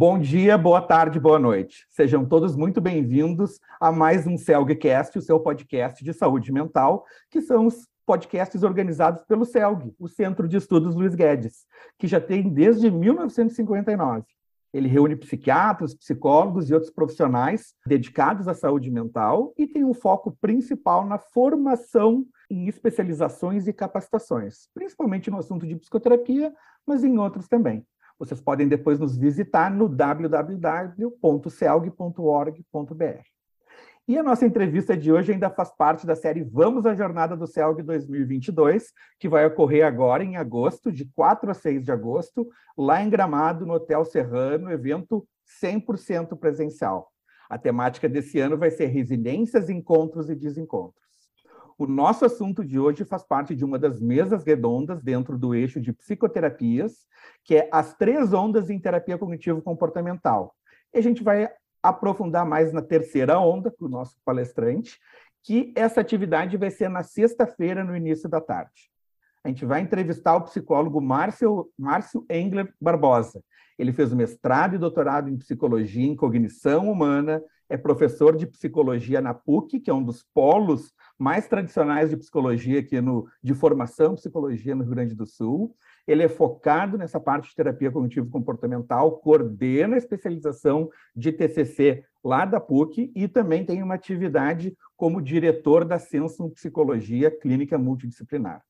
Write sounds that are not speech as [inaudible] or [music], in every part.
Bom dia, boa tarde, boa noite. Sejam todos muito bem-vindos a mais um CELGcast, o seu podcast de saúde mental, que são os podcasts organizados pelo CELG, o Centro de Estudos Luiz Guedes, que já tem desde 1959. Ele reúne psiquiatras, psicólogos e outros profissionais dedicados à saúde mental e tem um foco principal na formação em especializações e capacitações, principalmente no assunto de psicoterapia, mas em outros também. Vocês podem depois nos visitar no www.celg.org.br. E a nossa entrevista de hoje ainda faz parte da série Vamos à Jornada do CELG 2022, que vai ocorrer agora em agosto, de 4 a 6 de agosto, lá em Gramado, no Hotel Serrano, evento 100% presencial. A temática desse ano vai ser resiliências, encontros e desencontros. O nosso assunto de hoje faz parte de uma das mesas redondas dentro do eixo de psicoterapias, que é as três ondas em terapia cognitivo-comportamental. E a gente vai aprofundar mais na terceira onda, com o nosso palestrante, que essa atividade vai ser na sexta-feira, no início da tarde. A gente vai entrevistar o psicólogo Márcio, Márcio Engler Barbosa. Ele fez mestrado e doutorado em psicologia em cognição humana, é professor de psicologia na PUC, que é um dos polos mais tradicionais de psicologia aqui no, de formação psicologia no Rio Grande do Sul. Ele é focado nessa parte de terapia cognitivo-comportamental, coordena a especialização de TCC lá da PUC e também tem uma atividade como diretor da Sensum Psicologia Clínica Multidisciplinar.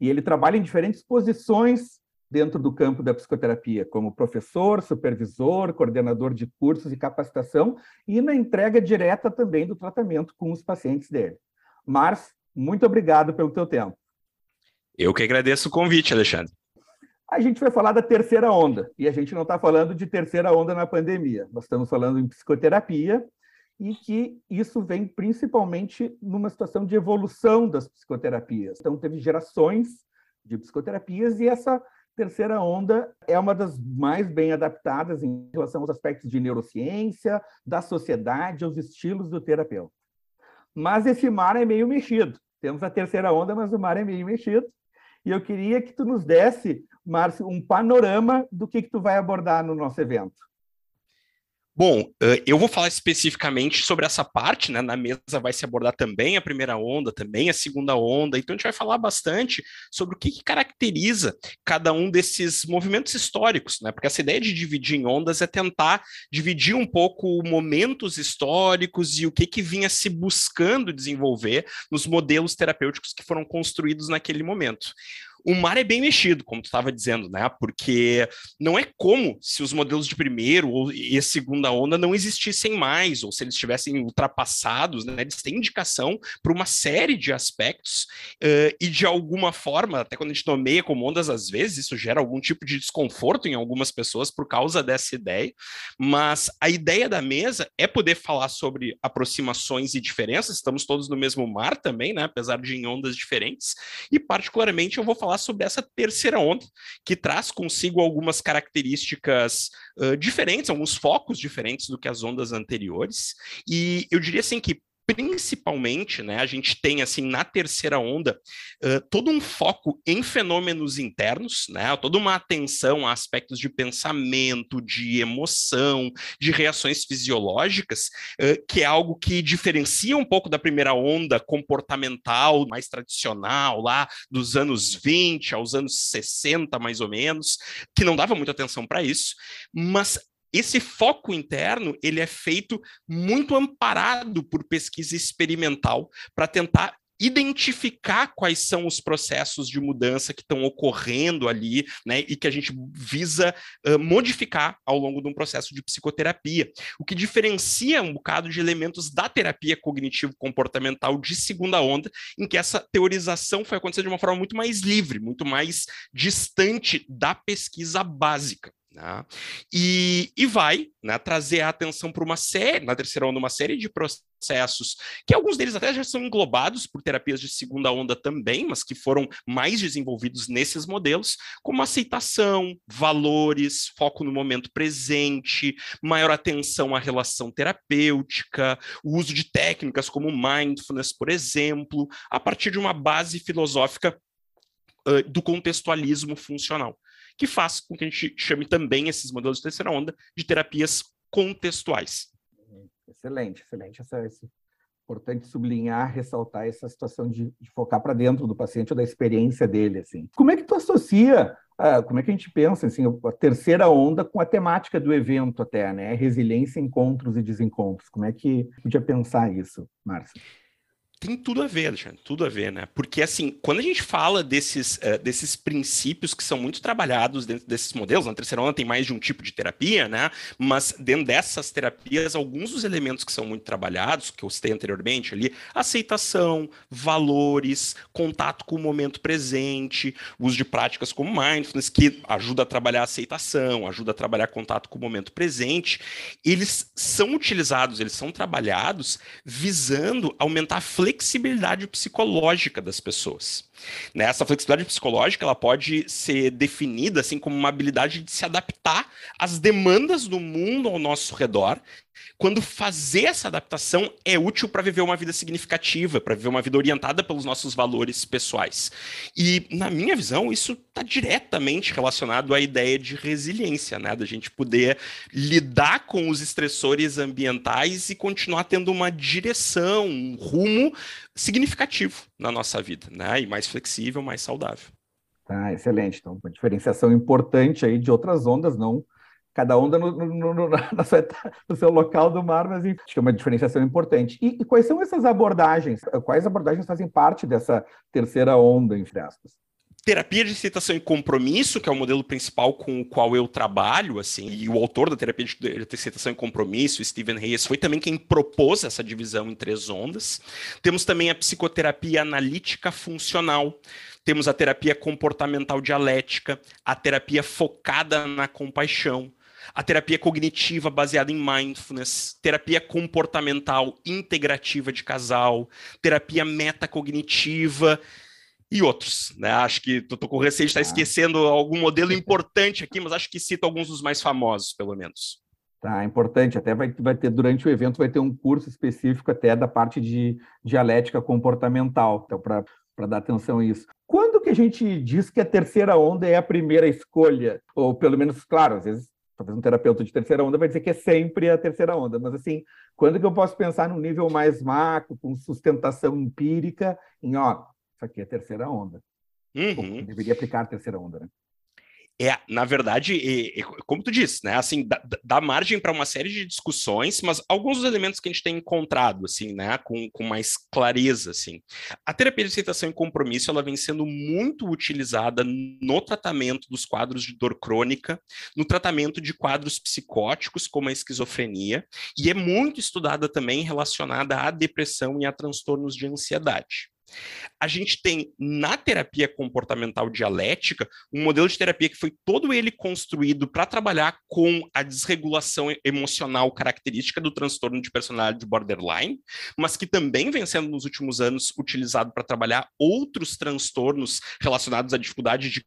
E ele trabalha em diferentes posições dentro do campo da psicoterapia, como professor, supervisor, coordenador de cursos e capacitação, e na entrega direta também do tratamento com os pacientes dele. Márcio, muito obrigado pelo teu tempo. Eu que agradeço o convite, Alexandre. A gente vai falar da terceira onda, e a gente não está falando de terceira onda na pandemia, nós estamos falando em psicoterapia, e que isso vem principalmente numa situação de evolução das psicoterapias. Então, teve gerações de psicoterapias, e essa terceira onda é uma das mais bem adaptadas em relação aos aspectos de neurociência, da sociedade, aos estilos do terapeuta. Mas esse mar é meio mexido. Temos a terceira onda, mas o mar é meio mexido. E eu queria que tu nos desse, Márcio, um panorama do que, que tu vai abordar no nosso evento. Bom, eu vou falar especificamente sobre essa parte, né? Na mesa vai se abordar também a primeira onda, também a segunda onda. Então a gente vai falar bastante sobre o que, que caracteriza cada um desses movimentos históricos, né? Porque essa ideia de dividir em ondas é tentar dividir um pouco momentos históricos e o que, que vinha se buscando desenvolver nos modelos terapêuticos que foram construídos naquele momento o mar é bem mexido, como tu estava dizendo, né? Porque não é como se os modelos de primeiro ou e segunda onda não existissem mais, ou se eles estivessem ultrapassados, né? Eles têm indicação para uma série de aspectos, uh, e de alguma forma, até quando a gente nomeia como ondas, às vezes, isso gera algum tipo de desconforto em algumas pessoas por causa dessa ideia, mas a ideia da mesa é poder falar sobre aproximações e diferenças, estamos todos no mesmo mar também, né? Apesar de em ondas diferentes, e particularmente eu vou falar falar sobre essa terceira onda, que traz consigo algumas características uh, diferentes, alguns focos diferentes do que as ondas anteriores. E eu diria assim que principalmente, né, a gente tem assim na terceira onda uh, todo um foco em fenômenos internos, né, toda uma atenção a aspectos de pensamento, de emoção, de reações fisiológicas, uh, que é algo que diferencia um pouco da primeira onda comportamental mais tradicional lá dos anos 20 aos anos 60 mais ou menos, que não dava muita atenção para isso, mas esse foco interno ele é feito muito amparado por pesquisa experimental para tentar identificar quais são os processos de mudança que estão ocorrendo ali, né, e que a gente visa uh, modificar ao longo de um processo de psicoterapia, o que diferencia um bocado de elementos da terapia cognitivo-comportamental de segunda onda, em que essa teorização foi acontecer de uma forma muito mais livre, muito mais distante da pesquisa básica. Né? E, e vai né, trazer a atenção para uma série, na terceira onda, uma série de processos, que alguns deles até já são englobados por terapias de segunda onda também, mas que foram mais desenvolvidos nesses modelos, como aceitação, valores, foco no momento presente, maior atenção à relação terapêutica, o uso de técnicas como mindfulness, por exemplo, a partir de uma base filosófica do contextualismo funcional que faz com que a gente chame também esses modelos de terceira onda de terapias contextuais. Excelente, excelente. Essa, esse, importante sublinhar, ressaltar essa situação de, de focar para dentro do paciente ou da experiência dele. Assim. Como é que tu associa, uh, como é que a gente pensa assim, a terceira onda com a temática do evento até, né? Resiliência, encontros e desencontros. Como é que podia pensar isso, Márcio? Tem tudo a ver, Alexandre, tudo a ver, né? Porque, assim, quando a gente fala desses, uh, desses princípios que são muito trabalhados dentro desses modelos, na terceira onda tem mais de um tipo de terapia, né? Mas dentro dessas terapias, alguns dos elementos que são muito trabalhados, que eu citei anteriormente ali, aceitação, valores, contato com o momento presente, uso de práticas como mindfulness, que ajuda a trabalhar a aceitação, ajuda a trabalhar contato com o momento presente, eles são utilizados, eles são trabalhados visando aumentar a flexibilidade psicológica das pessoas. Né? Essa flexibilidade psicológica ela pode ser definida assim como uma habilidade de se adaptar às demandas do mundo ao nosso redor quando fazer essa adaptação é útil para viver uma vida significativa, para viver uma vida orientada pelos nossos valores pessoais. E, na minha visão, isso está diretamente relacionado à ideia de resiliência, né? Da gente poder lidar com os estressores ambientais e continuar tendo uma direção, um rumo significativo na nossa vida, né? E mais flexível, mais saudável. Tá, excelente. Então, uma diferenciação importante aí de outras ondas, não cada onda no, no, no, [laughs] na sua, no seu local do mar, mas acho que é uma diferenciação importante. E, e, quais são essas abordagens? Quais abordagens fazem parte dessa terceira onda, entre aspas? terapia de aceitação e compromisso, que é o modelo principal com o qual eu trabalho, assim, e o autor da terapia de aceitação e compromisso, Stephen Hayes, foi também quem propôs essa divisão em três ondas. Temos também a psicoterapia analítica funcional, temos a terapia comportamental dialética, a terapia focada na compaixão, a terapia cognitiva baseada em mindfulness, terapia comportamental integrativa de casal, terapia metacognitiva e outros, né? Acho que tô com receio de estar tá esquecendo algum modelo importante aqui, mas acho que cito alguns dos mais famosos, pelo menos. Tá, importante. Até vai, vai ter, durante o evento, vai ter um curso específico até da parte de dialética comportamental, então, para dar atenção a isso. Quando que a gente diz que a terceira onda é a primeira escolha? Ou pelo menos, claro, às vezes talvez um terapeuta de terceira onda vai dizer que é sempre a terceira onda, mas assim, quando que eu posso pensar num nível mais macro, com sustentação empírica, em ó, isso aqui é a terceira onda. Uhum. deveria aplicar a terceira onda, né? É, na verdade, é, é, como tu disse, né? Assim, dá, dá margem para uma série de discussões, mas alguns dos elementos que a gente tem encontrado, assim, né, com, com mais clareza, assim. A terapia de aceitação e compromisso, ela vem sendo muito utilizada no tratamento dos quadros de dor crônica, no tratamento de quadros psicóticos, como a esquizofrenia, e é muito estudada também relacionada à depressão e a transtornos de ansiedade. A gente tem na terapia comportamental dialética um modelo de terapia que foi todo ele construído para trabalhar com a desregulação emocional característica do transtorno de personalidade borderline, mas que também vem sendo nos últimos anos utilizado para trabalhar outros transtornos relacionados à dificuldade de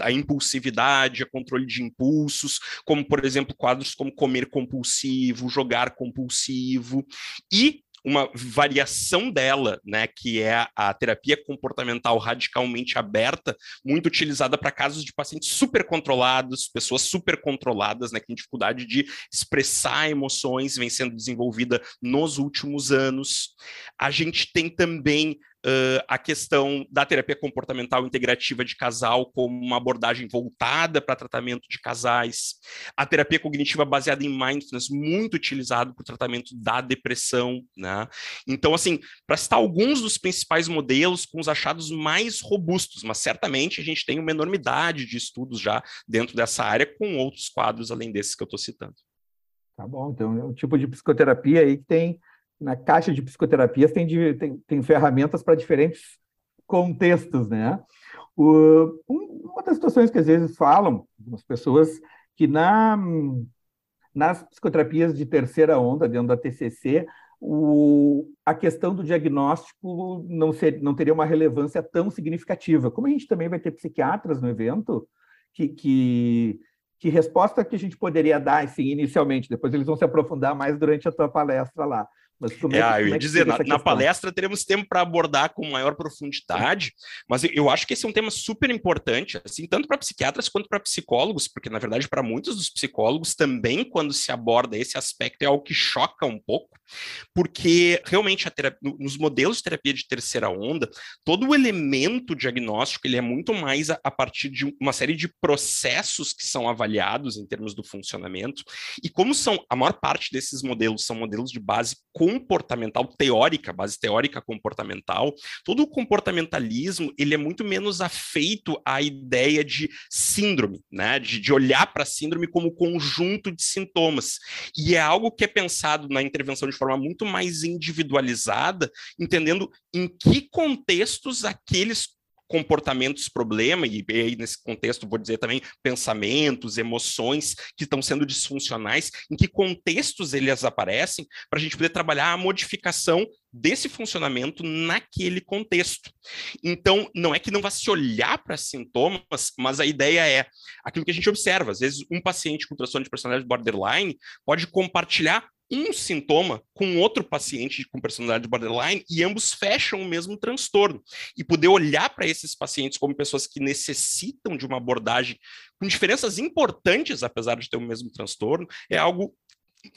a impulsividade, a controle de impulsos, como por exemplo quadros como comer compulsivo, jogar compulsivo e uma variação dela, né, que é a terapia comportamental radicalmente aberta, muito utilizada para casos de pacientes super controlados, pessoas super controladas, né, que têm dificuldade de expressar emoções, vem sendo desenvolvida nos últimos anos. A gente tem também Uh, a questão da terapia comportamental integrativa de casal como uma abordagem voltada para tratamento de casais, a terapia cognitiva baseada em mindfulness, muito utilizado para o tratamento da depressão, né? Então, assim, para citar alguns dos principais modelos com os achados mais robustos, mas certamente a gente tem uma enormidade de estudos já dentro dessa área com outros quadros além desses que eu estou citando. Tá bom, então é um tipo de psicoterapia aí que tem na caixa de psicoterapias tem, tem, tem ferramentas para diferentes contextos, né? O, uma das situações que às vezes falam, algumas pessoas, que na, nas psicoterapias de terceira onda, dentro da TCC, o, a questão do diagnóstico não, ser, não teria uma relevância tão significativa. Como a gente também vai ter psiquiatras no evento, que, que, que resposta que a gente poderia dar assim, inicialmente? Depois eles vão se aprofundar mais durante a tua palestra lá Mas como é, é eu ia é dizer, na, na, palestra teremos tempo para abordar com maior profundidade, mas eu, eu, acho que esse é um tema super importante, assim, tanto para psiquiatras quanto para psicólogos, porque na verdade para muitos dos psicólogos também quando se aborda esse aspecto é algo que choca um pouco, porque realmente terapia, nos modelos de terapia de terceira onda, todo o elemento diagnóstico ele é muito mais a, a partir de uma série de processos que são avaliados em termos do funcionamento, e como são a maior parte desses modelos são modelos de base comportamental teórica, base teórica comportamental, todo o comportamentalismo ele é muito menos afeito à ideia de síndrome, né? De, de olhar para a síndrome como conjunto de sintomas. E é algo que é pensado na intervenção de forma muito mais individualizada, entendendo em que contextos aqueles comportamentos problema, e aí nesse contexto vou dizer também pensamentos, emoções que estão sendo disfuncionais, em que contextos eles aparecem, para a gente poder trabalhar a modificação desse funcionamento naquele contexto. Então, não é que não vá se olhar para sintomas, mas a ideia é aquilo que a gente observa. Às vezes, um paciente com transtorno de personalidade borderline pode compartilhar um sintoma com outro paciente com personalidade borderline e ambos fecham o mesmo transtorno. E poder olhar para esses pacientes como pessoas que necessitam de uma abordagem com diferenças importantes, apesar de ter o mesmo transtorno, é algo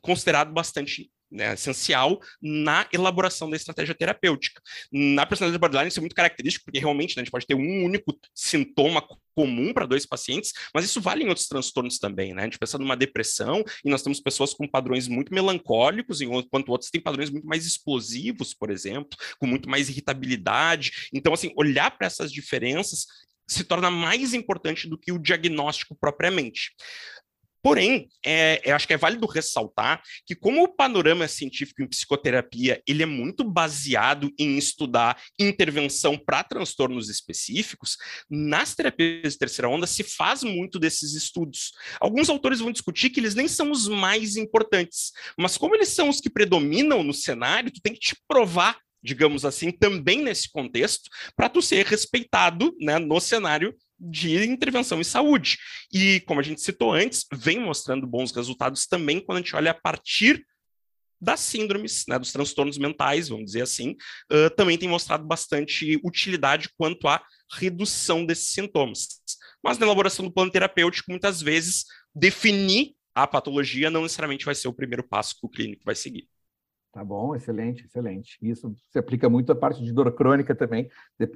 considerado bastante né, essencial na elaboração da estratégia terapêutica. Na personalidade borderline isso é muito característico, porque realmente né, a gente pode ter um único sintoma comum para dois pacientes, mas isso vale em outros transtornos também, né? A gente pensa numa depressão e nós temos pessoas com padrões muito melancólicos, enquanto outros têm padrões muito mais explosivos, por exemplo, com muito mais irritabilidade. Então, assim, olhar para essas diferenças se torna mais importante do que o diagnóstico propriamente. Porém, é, eu acho que é válido ressaltar que como o panorama científico em psicoterapia ele é muito baseado em estudar intervenção para transtornos específicos, nas terapias de terceira onda se faz muito desses estudos. Alguns autores vão discutir que eles nem são os mais importantes, mas como eles são os que predominam no cenário, tu tem que te provar digamos assim, também nesse contexto, para tu ser respeitado né, no cenário de intervenção em saúde. E, como a gente citou antes, vem mostrando bons resultados também quando a gente olha a partir das síndromes, né, dos transtornos mentais, vamos dizer assim, uh, também tem mostrado bastante utilidade quanto à redução desses sintomas. Mas na elaboração do plano terapêutico, muitas vezes, definir a patologia não necessariamente vai ser o primeiro passo que o clínico vai seguir. Tá bom, excelente, excelente. Isso se aplica muito à parte de dor crônica também,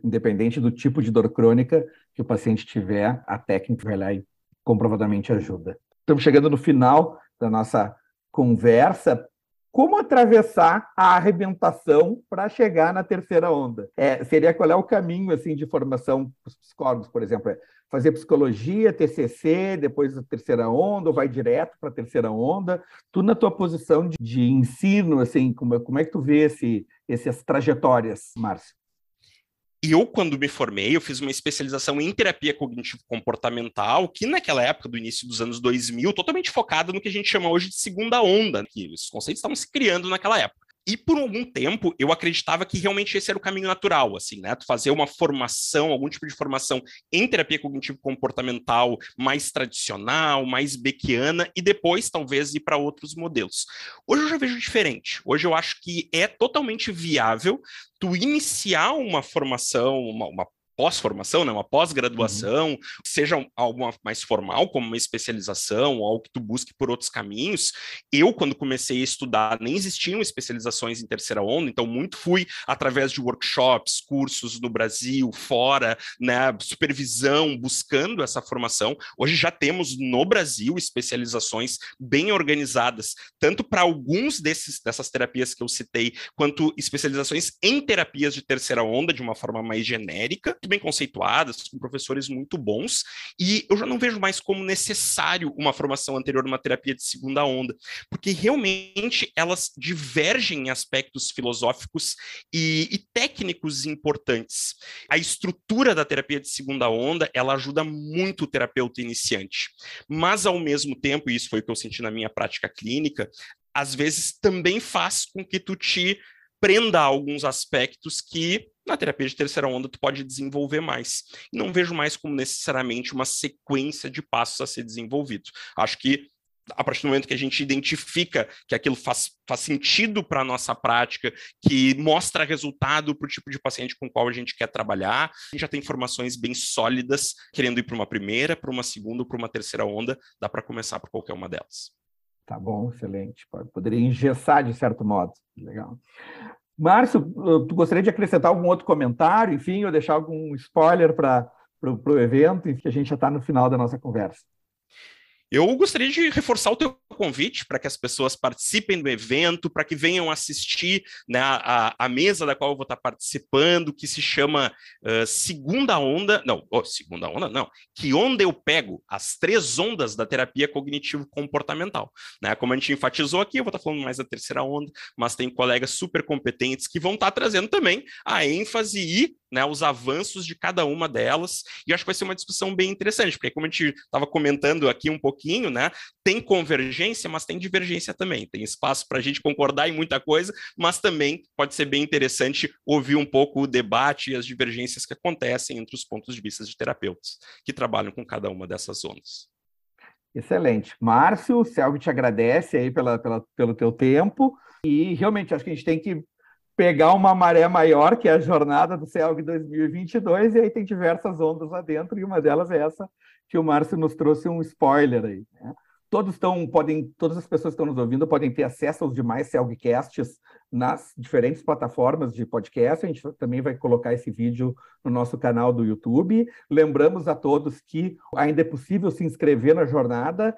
independente do tipo de dor crônica que o paciente tiver, a técnica vai lá e comprovadamente ajuda. Estamos chegando no final da nossa conversa. Como atravessar a arrebentação para chegar na terceira onda? É, seria qual é o caminho assim de formação para os psicólogos, por exemplo? É fazer psicologia, TCC, depois a terceira onda, ou vai direto para a terceira onda? Tu na tua posição de, de ensino, assim, como, como é que tu vê esse, essas trajetórias, Márcio? Eu, quando me formei, eu fiz uma especialização em terapia cognitivo-comportamental, que naquela época, do início dos anos 2000, totalmente focada no que a gente chama hoje de segunda onda, que os conceitos estavam se criando naquela época. E por algum tempo eu acreditava que realmente esse era o caminho natural, assim, né? Tu fazer uma formação, algum tipo de formação em terapia cognitivo-comportamental mais tradicional, mais beckiana, e depois talvez ir para outros modelos. Hoje eu já vejo diferente. Hoje eu acho que é totalmente viável tu iniciar uma formação, uma, uma pós-formação, né, uma pós-graduação, uhum. seja algo mais formal, como uma especialização, ou algo que tu busque por outros caminhos. Eu, quando comecei a estudar, nem existiam especializações em terceira onda, então muito fui através de workshops, cursos no Brasil, fora, né, supervisão, buscando essa formação. Hoje já temos no Brasil especializações bem organizadas, tanto para alguns desses, dessas terapias que eu citei, quanto especializações em terapias de terceira onda, de uma forma mais genérica, bem conceituadas, com professores muito bons, e eu já não vejo mais como necessário uma formação anterior numa terapia de segunda onda, porque realmente elas divergem em aspectos filosóficos e, e técnicos importantes. A estrutura da terapia de segunda onda, ela ajuda muito o terapeuta iniciante, mas ao mesmo tempo, e isso foi o que eu senti na minha prática clínica, às vezes também faz com que tu te prenda alguns aspectos que na terapia de terceira onda tu pode desenvolver mais. E não vejo mais como necessariamente uma sequência de passos a ser desenvolvido. Acho que a partir do momento que a gente identifica que aquilo faz, faz sentido para a nossa prática, que mostra resultado para o tipo de paciente com qual a gente quer trabalhar, a gente já tem informações bem sólidas, querendo ir para uma primeira, para uma segunda, para uma terceira onda, dá para começar por qualquer uma delas. Tá bom, excelente. Poderia engessar de certo modo. Legal. Márcio, tu gostaria de acrescentar algum outro comentário, enfim, ou deixar algum spoiler para o evento, que a gente já está no final da nossa conversa? Eu gostaria de reforçar o teu convite para que as pessoas participem do evento, para que venham assistir né, a, a, mesa da qual eu vou estar participando, que se chama uh, Segunda Onda, não, oh, Segunda Onda não, que onda eu pego? As três ondas da terapia cognitivo-comportamental. Né? Como a gente enfatizou aqui, eu vou estar falando mais da terceira onda, mas tem colegas super competentes que vão estar trazendo também a ênfase e né, os avanços de cada uma delas, e acho que vai ser uma discussão bem interessante, porque como a gente estava comentando aqui um pouquinho, né, tem convergência, mas tem divergência também, tem espaço para a gente concordar em muita coisa, mas também pode ser bem interessante ouvir um pouco o debate e as divergências que acontecem entre os pontos de vista de terapeutas que trabalham com cada uma dessas zonas. Excelente. Márcio, Celso te agradece aí pela, pela, pelo teu tempo, e realmente acho que a gente tem que pegar uma maré maior, que é a jornada do CELG 2022, e aí tem diversas ondas lá dentro, e uma delas é essa que o Márcio nos trouxe um spoiler aí. Né? Todos estão, podem, todas as pessoas que estão nos ouvindo podem ter acesso aos demais CELGcasts nas diferentes plataformas de podcast. A gente também vai colocar esse vídeo no nosso canal do YouTube. Lembramos a todos que ainda é possível se inscrever na jornada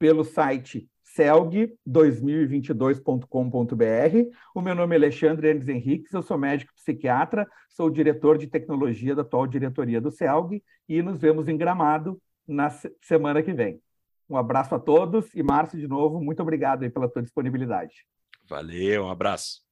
pelo site celg2022.com.br. O meu nome é Alexandre Enes Henriques, eu sou médico psiquiatra, sou diretor de tecnologia da atual diretoria do CELG e nos vemos em Gramado na semana que vem. Um abraço a todos e, Márcio, de novo, muito obrigado pela tua disponibilidade. Valeu, um abraço.